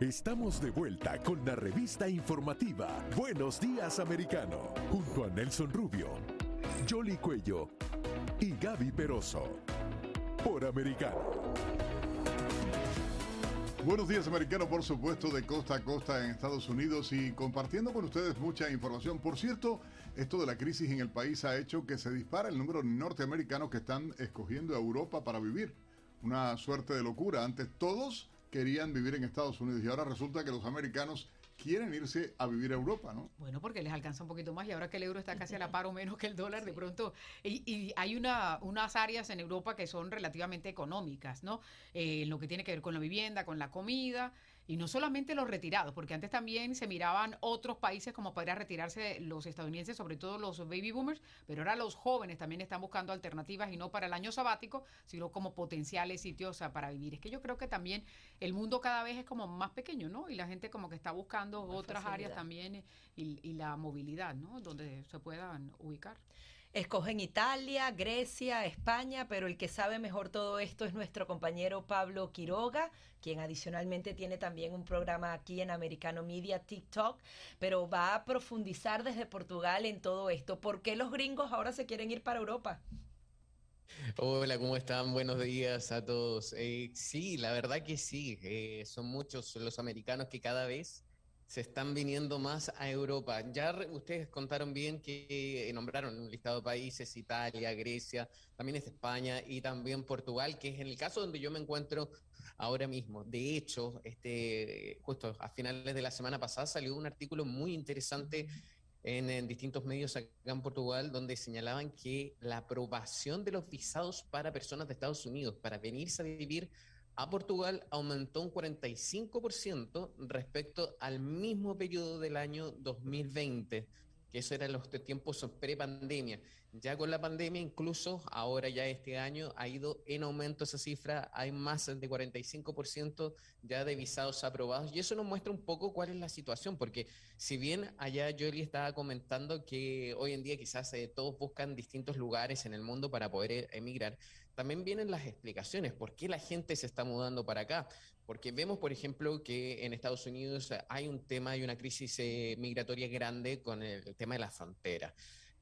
Estamos de vuelta con la revista informativa Buenos Días Americano, junto a Nelson Rubio, Jolly Cuello y Gaby Peroso, por Americano. Buenos días, americano, por supuesto, de costa a costa en Estados Unidos y compartiendo con ustedes mucha información. Por cierto, esto de la crisis en el país ha hecho que se dispara el número de norteamericanos que están escogiendo Europa para vivir. Una suerte de locura. Antes todos querían vivir en Estados Unidos y ahora resulta que los americanos quieren irse a vivir a Europa, ¿no? Bueno, porque les alcanza un poquito más y ahora que el euro está casi a la par o menos que el dólar, de pronto, y, hay una, unas áreas en Europa que son relativamente económicas, ¿no? Eh, en lo que tiene que ver con la vivienda, con la comida, y no solamente los retirados, porque antes también se miraban otros países como podría retirarse los estadounidenses, sobre todo los baby boomers, pero ahora los jóvenes también están buscando alternativas y no para el año sabático, sino como potenciales sitios para vivir. Es que yo creo que también el mundo cada vez es como más pequeño, ¿no? Y la gente como que está buscando otras áreas también y, y la movilidad, ¿no? Donde se puedan ubicar. Escogen Italia, Grecia, España, pero el que sabe mejor todo esto es nuestro compañero Pablo Quiroga, quien adicionalmente tiene también un programa aquí en Americano Media TikTok, pero va a profundizar desde Portugal en todo esto. ¿Por qué los gringos ahora se quieren ir para Europa? Hola, ¿cómo están? Buenos días a todos. Eh, sí, la verdad que sí, eh, son muchos los americanos que cada vez se están viniendo más a Europa. Ya ustedes contaron bien que eh, nombraron un listado de países, Italia, Grecia, también es España y también Portugal, que es en el caso donde yo me encuentro ahora mismo. De hecho, este, justo a finales de la semana pasada salió un artículo muy interesante en, en, distintos medios acá en Portugal, donde señalaban que la aprobación de los visados para personas de Estados Unidos para venirse a vivir a Portugal aumentó un 45% respecto al mismo periodo del año 2020, que eso eran los tiempos pre-pandemia. Ya con la pandemia, incluso ahora ya este año ha ido en aumento esa cifra, hay más de 45% ya de visados aprobados. Y eso nos muestra un poco cuál es la situación, porque si bien allá Jolie estaba comentando que hoy en día quizás eh, todos buscan distintos lugares en el mundo para poder eh, emigrar, también vienen las explicaciones, por qué la gente se está mudando para acá. Porque vemos, por ejemplo, que en Estados Unidos hay un tema, y una crisis eh, migratoria grande con el tema de la frontera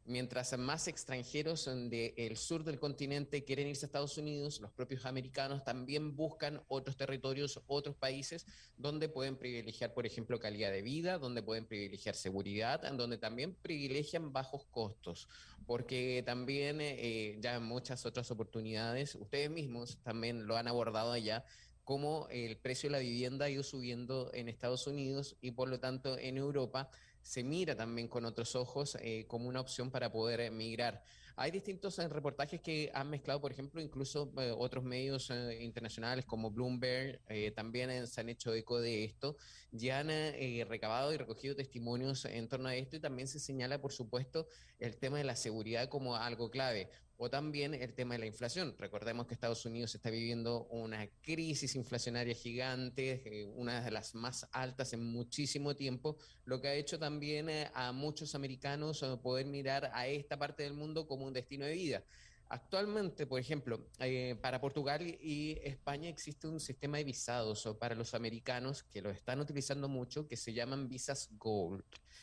mientras más extranjeros del sur del continente quieren irse a Estados Unidos, los propios americanos también buscan otros territorios, otros países donde pueden privilegiar, por ejemplo, calidad de vida, donde pueden privilegiar seguridad, donde también privilegian bajos costos, porque también eh, ya muchas otras oportunidades, ustedes mismos también lo han abordado allá, como el precio de la vivienda ha ido subiendo en Estados Unidos y por lo tanto en Europa se mira también con otros ojos eh, como una opción para poder emigrar. Hay distintos eh, reportajes que han mezclado, por ejemplo, incluso eh, otros medios internacionales como Bloomberg también se han hecho eco de esto, ya han recabado y recogido testimonios en torno a esto y también se señala, por supuesto, el tema de la seguridad como algo clave o también el tema de la inflación. Recordemos que Estados Unidos está viviendo una crisis inflacionaria gigante, eh, una de las más altas en muchísimo tiempo, lo que ha hecho también eh, a muchos americanos eh, poder mirar a esta parte del mundo como un destino de vida. Actualmente, por ejemplo, para Portugal y España existe un sistema de visados para los americanos que lo están utilizando mucho, que se llaman visas Gold.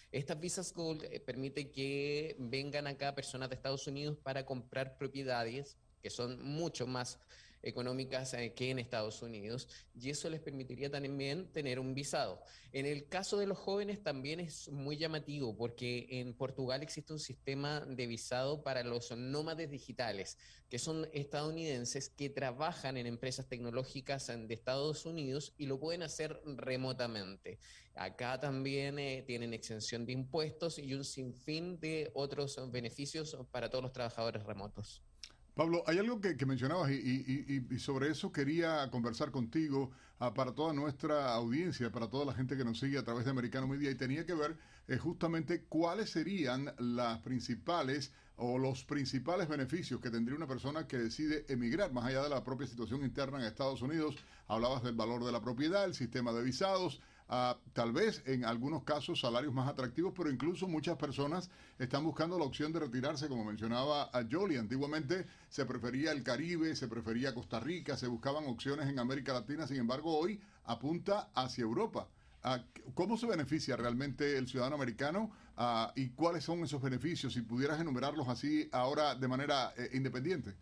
Estas visas Gold eh, permiten que vengan acá personas de Estados Unidos para comprar propiedades que son mucho más económicas que en Estados Unidos y eso les permitiría también tener un visado. En el caso de los jóvenes también es muy llamativo porque en Portugal existe un sistema de visado para los nómades digitales, que son estadounidenses que trabajan en empresas tecnológicas de Estados Unidos y lo pueden hacer remotamente. Acá también eh, tienen exención de impuestos y un sinfín de otros beneficios para todos los trabajadores remotos. Pablo, hay algo que, mencionabas y, sobre eso quería conversar contigo ah, para toda nuestra audiencia, para toda la gente que nos sigue a través de Americano Media y tenía que ver eh, justamente cuáles serían las principales o los principales beneficios que tendría una persona que decide emigrar más allá de la propia situación interna en Estados Unidos. Hablabas del valor de la propiedad, el sistema de visados, tal vez en algunos casos salarios más atractivos, pero incluso muchas personas están buscando la opción de retirarse, como mencionaba a Jolie. Antiguamente se prefería el Caribe, se prefería Costa Rica, se buscaban opciones en América Latina, sin embargo hoy apunta hacia Europa. ¿Cómo se beneficia realmente el ciudadano americano y cuáles son esos beneficios? Si pudieras enumerarlos así ahora de manera eh, independiente.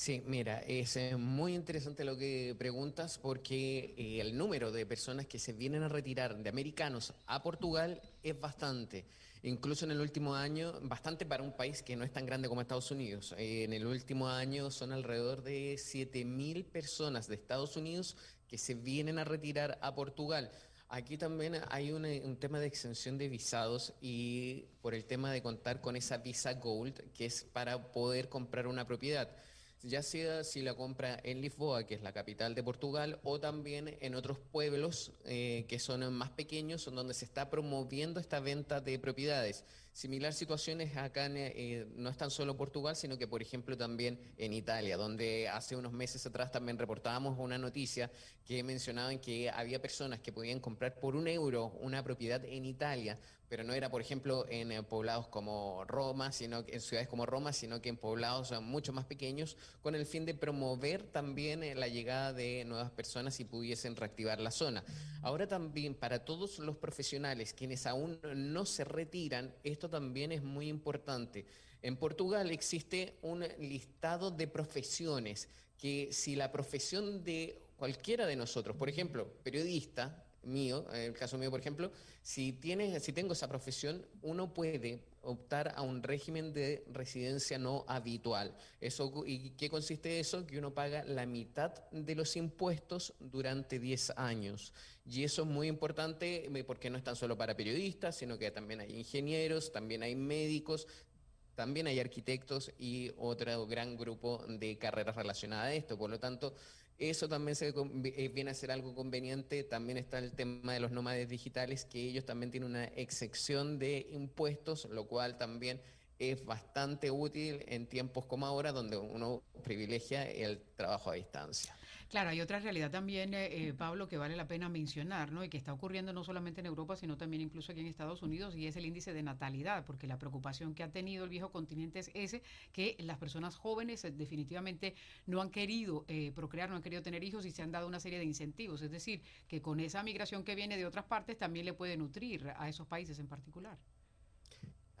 Sí, mira, es eh, muy interesante lo que preguntas porque eh, el número de personas que se vienen a retirar de americanos a Portugal es bastante. Incluso en el último año, bastante para un país que no es tan grande como Estados Unidos. Eh, en el último año son alrededor de 7.000 personas de Estados Unidos que se vienen a retirar a Portugal. Aquí también hay un, tema de extensión de visados y por el tema de contar con esa visa Gold, que es para poder comprar una propiedad ya sea si la compra en Lisboa, que es la capital de Portugal, o también en otros pueblos eh, que son más pequeños, donde se está promoviendo esta venta de propiedades. Similar situaciones acá eh, no es tan solo Portugal, sino que por ejemplo también en Italia, donde hace unos meses atrás también reportábamos una noticia que mencionaban que había personas que podían comprar por un euro una propiedad en Italia, pero no era por ejemplo en eh, poblados como Roma, sino en ciudades como Roma, sino que en poblados mucho más pequeños, con el fin de promover también eh, la llegada de nuevas personas y pudiesen reactivar la zona. Ahora también para todos los profesionales quienes aún no se retiran, esto también es muy importante. En Portugal existe un listado de profesiones que si la profesión de cualquiera de nosotros, por ejemplo, periodista, mío, en el caso mío, por ejemplo, si, tiene, si tengo esa profesión, uno puede optar a un régimen de residencia no habitual. Eso, ¿Y qué consiste eso? Que uno paga la mitad de los impuestos durante 10 años. Y eso es muy importante eh, porque no es tan solo para periodistas, sino que también hay ingenieros, también hay médicos, también hay arquitectos y otro gran grupo de carreras relacionadas a esto. Por lo tanto, eso también se eh, viene a ser algo conveniente. También está el tema de los nómades digitales, que ellos también tienen una excepción de impuestos, lo cual también es bastante útil en tiempos como ahora, donde uno privilegia el trabajo a distancia. Claro, hay otra realidad también, eh, eh, Pablo, que vale la pena mencionar, ¿no? Y que está ocurriendo no solamente en Europa, sino también incluso aquí en Estados Unidos, y es el índice de natalidad, porque la preocupación que ha tenido el viejo continente es ese, que las personas jóvenes eh, definitivamente no han querido procrear, no han querido tener hijos y se han dado una serie de incentivos. Es decir, que con esa migración que viene de otras partes también le puede nutrir a esos países en particular.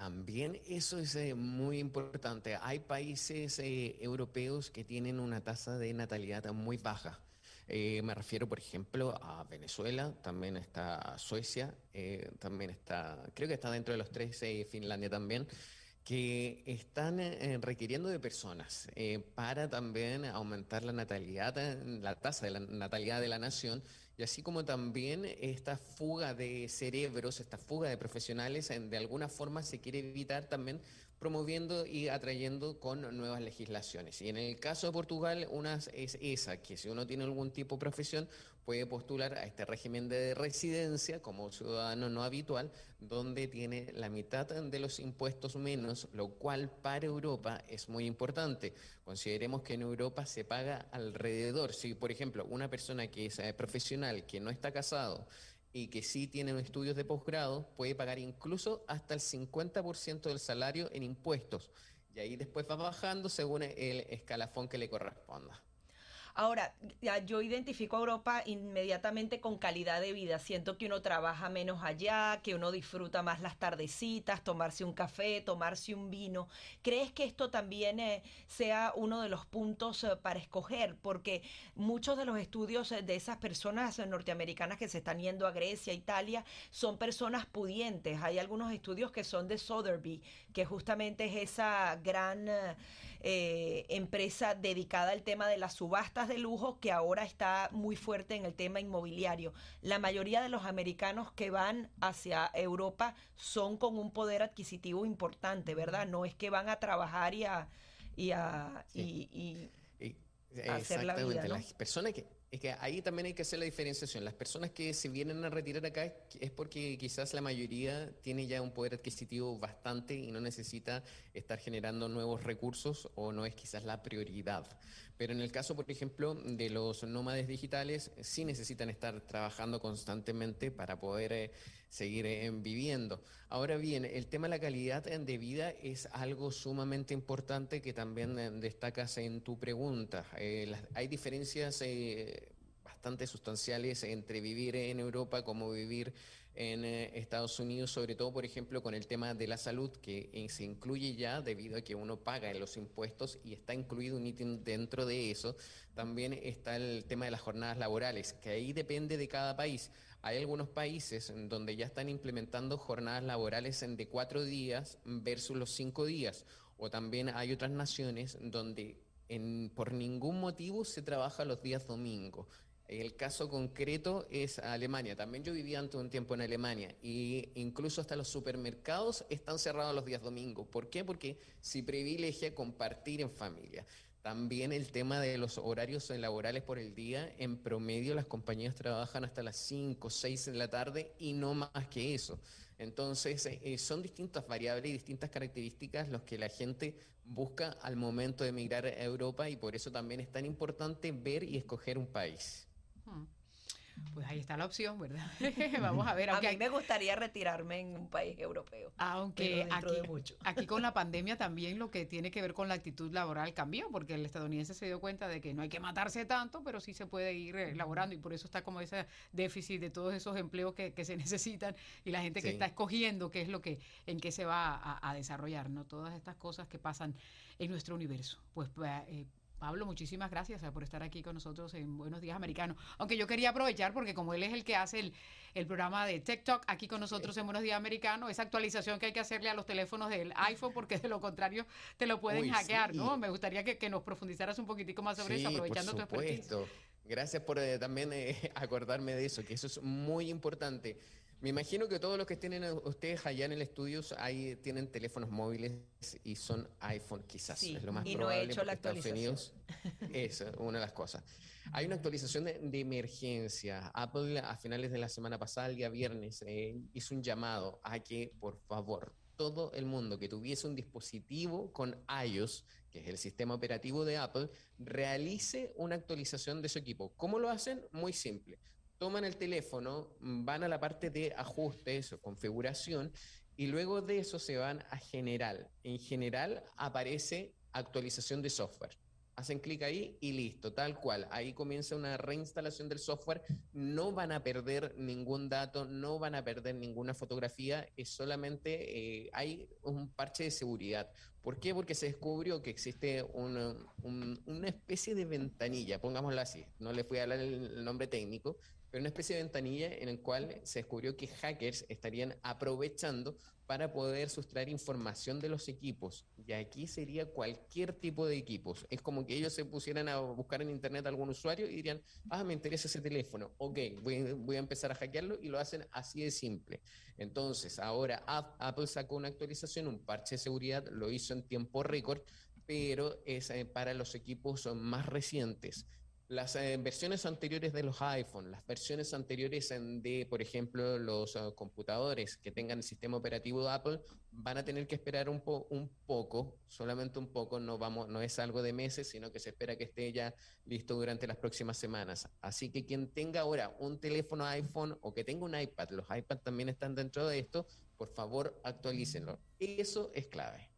También eso es eh, muy importante. Hay países eh, europeos que tienen una tasa de natalidad muy baja. Eh, me refiero, por ejemplo, a Venezuela, también está Suecia, también está, creo que está dentro de los tres, Finlandia también, que están requiriendo de personas para también aumentar la natalidad, la tasa de la natalidad de la nación y así como también esta fuga de cerebros, esta fuga de profesionales, de alguna forma se quiere evitar también promoviendo y atrayendo con nuevas legislaciones. Y en el caso de Portugal, una es esa, que si uno tiene algún tipo de profesión, puede postular a este régimen de residencia como ciudadano no habitual, donde tiene la mitad de los impuestos menos, lo cual para Europa es muy importante. Consideremos que en Europa se paga alrededor, si por ejemplo una persona que es eh, profesional, que no está casado, y que sí tienen estudios de posgrado, puede pagar incluso hasta el 50% del salario en impuestos. Y ahí después va bajando según el escalafón que le corresponda. Ahora, yo identifico a Europa inmediatamente con calidad de vida. Siento que uno trabaja menos allá, que uno disfruta más las tardecitas, tomarse un café, tomarse un vino. ¿Crees que esto también eh, sea uno de los puntos eh, para escoger? Porque muchos de los estudios eh, de esas personas norteamericanas que se están yendo a Grecia, Italia, son personas pudientes. Hay algunos estudios que son de Sotheby, que justamente es esa gran eh, empresa dedicada al tema de las subastas de lujo que ahora está muy fuerte en el tema inmobiliario. La mayoría de los americanos que van hacia Europa son con un poder adquisitivo importante, ¿verdad? No es que van a trabajar y a y a y, hacer la vida. Las personas que es que ahí también hay que hacer la diferenciación. Las personas que se vienen a retirar acá es porque quizás la mayoría tiene ya un poder adquisitivo bastante y no necesita estar generando nuevos recursos o no es quizás la prioridad. Pero en el caso, por ejemplo, de los nómades digitales, sí necesitan estar trabajando constantemente para poder eh, seguir eh, viviendo. Ahora bien, el tema de la calidad de vida es algo sumamente importante que también eh, destacas en tu pregunta. Eh, hay diferencias bastante sustanciales entre vivir en Europa como vivir en Estados Unidos, sobre todo, por ejemplo, con el tema de la salud, que se incluye ya debido a que uno paga los impuestos y está incluido un ítem dentro de eso. También está el tema de las jornadas laborales, que ahí depende de cada país. Hay algunos países donde ya están implementando jornadas laborales de cuatro días versus los cinco días. O también hay otras naciones donde por ningún motivo se trabaja los días domingos. El caso concreto es Alemania. También yo vivía antes un tiempo en Alemania y incluso hasta los supermercados están cerrados los días domingos. ¿Por qué? Porque se privilegia compartir en familia. También el tema de los horarios laborales por el día, en promedio las compañías trabajan hasta las 5, 6 de la tarde y no más que eso. Entonces, eh, son distintas variables y distintas características los que la gente busca al momento de emigrar a Europa y por eso también es tan importante ver y escoger un país. Hmm. Pues ahí está la opción, ¿verdad? Vamos a ver. a mí me gustaría retirarme en un país europeo. Aunque aquí, aquí con la pandemia también lo que tiene que ver con la actitud laboral cambió, porque el estadounidense se dio cuenta de que no hay que matarse tanto, pero sí se puede ir elaborando y por eso está como ese déficit de todos esos empleos que, se necesitan y la gente que está escogiendo qué es lo que, en qué se va a, a, desarrollar, ¿no? Todas estas cosas que pasan en nuestro universo. Pues eh, Pablo, muchísimas gracias por estar aquí con nosotros en Buenos Días Americanos. Aunque yo quería aprovechar porque como él es el que hace el, programa de TikTok aquí con nosotros en Buenos Días Americanos, esa actualización que hay que hacerle a los teléfonos del iPhone porque de lo contrario te lo pueden hackear, ¿no? Me gustaría que, nos profundizaras un poquitico más sobre eso, aprovechando tu expertise. Gracias por eh, también eh, acordarme de eso, que eso es muy importante. Me imagino que todos los que tienen ustedes allá en el estudio ahí tienen teléfonos móviles y son iPhone, quizás. es lo más y probable. No he hecho la actualización. es una de las cosas. Hay una actualización de, emergencia. Apple a finales de la semana pasada, el día viernes, eh, hizo un llamado a que, por favor, todo el mundo que tuviese un dispositivo con iOS, que es el sistema operativo de Apple, realice una actualización de su equipo. ¿Cómo lo hacen? Muy simple toman el teléfono, van a la parte de ajustes o configuración y luego de eso se van a general. En general aparece actualización de software. Hacen clic ahí y listo, tal cual. Ahí comienza una reinstalación del software. No van a perder ningún dato, no van a perder ninguna fotografía. Es solamente eh, hay un parche de seguridad. ¿Por qué? Porque se descubrió que existe una, una especie de ventanilla, pongámoslo así. No les voy a hablar el nombre técnico, pero una especie de ventanilla en el cual se descubrió que hackers estarían aprovechando para poder sustraer información de los equipos. Y aquí sería cualquier tipo de equipos. Es como que ellos se pusieran a buscar en internet a algún usuario y dirían, ah, me interesa ese teléfono. Ok, voy, voy a empezar a hackearlo y lo hacen así de simple. Entonces, ahora Apple sacó una actualización, un parche de seguridad, lo hizo en tiempo récord, pero es eh, para los equipos más recientes. Las eh, versiones anteriores de los iPhone, las versiones anteriores de, por ejemplo, los eh, computadores que tengan el sistema operativo de Apple, van a tener que esperar un, un poco, solamente un poco, no, vamos, no es algo de meses, sino que se espera que esté ya listo durante las próximas semanas. Así que quien tenga ahora un teléfono iPhone o que tenga un iPad, los iPad también están dentro de esto, por favor actualícenlo. Eso es clave.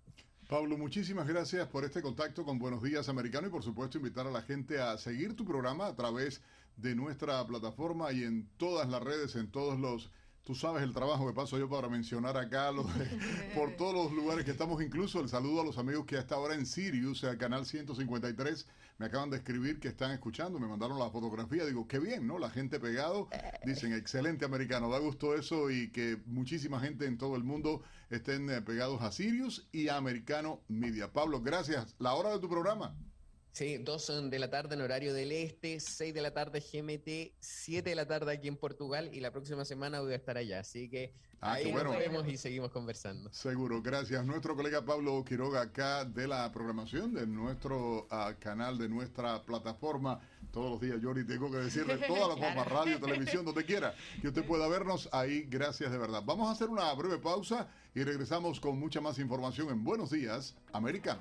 Pablo, muchísimas gracias por este contacto con Buenos Días Americano y por supuesto invitar a la gente a seguir tu programa a través de nuestra plataforma y en todas las redes, en todos los... Tú sabes el trabajo que paso yo para mencionar acá por todos los lugares que estamos, incluso el saludo a los amigos que hasta ahora en Sirius, el canal 153, me acaban de escribir que están escuchando, me mandaron la fotografía, digo, qué bien, ¿no? La gente pegado, dicen, excelente americano, da gusto eso y que muchísima gente en todo el mundo estén eh, pegados a Sirius y a Americano Media. Pablo, gracias. La hora de tu programa. Sí, dos de la tarde en horario del este, 6 de la tarde GMT, 7 de la tarde aquí en Portugal y la próxima semana voy a estar allá. Así que Ah, ahí bueno. nos vemos y seguimos conversando. Seguro, gracias. Nuestro colega Pablo Quiroga acá de la programación de nuestro ah, canal, de nuestra plataforma. Todos los días, Yori, tengo que decirle todas las formas, radio, televisión, donde quiera, que usted pueda vernos ahí. Gracias de verdad. Vamos a hacer una breve pausa y regresamos con mucha más información en Buenos Días, Americano.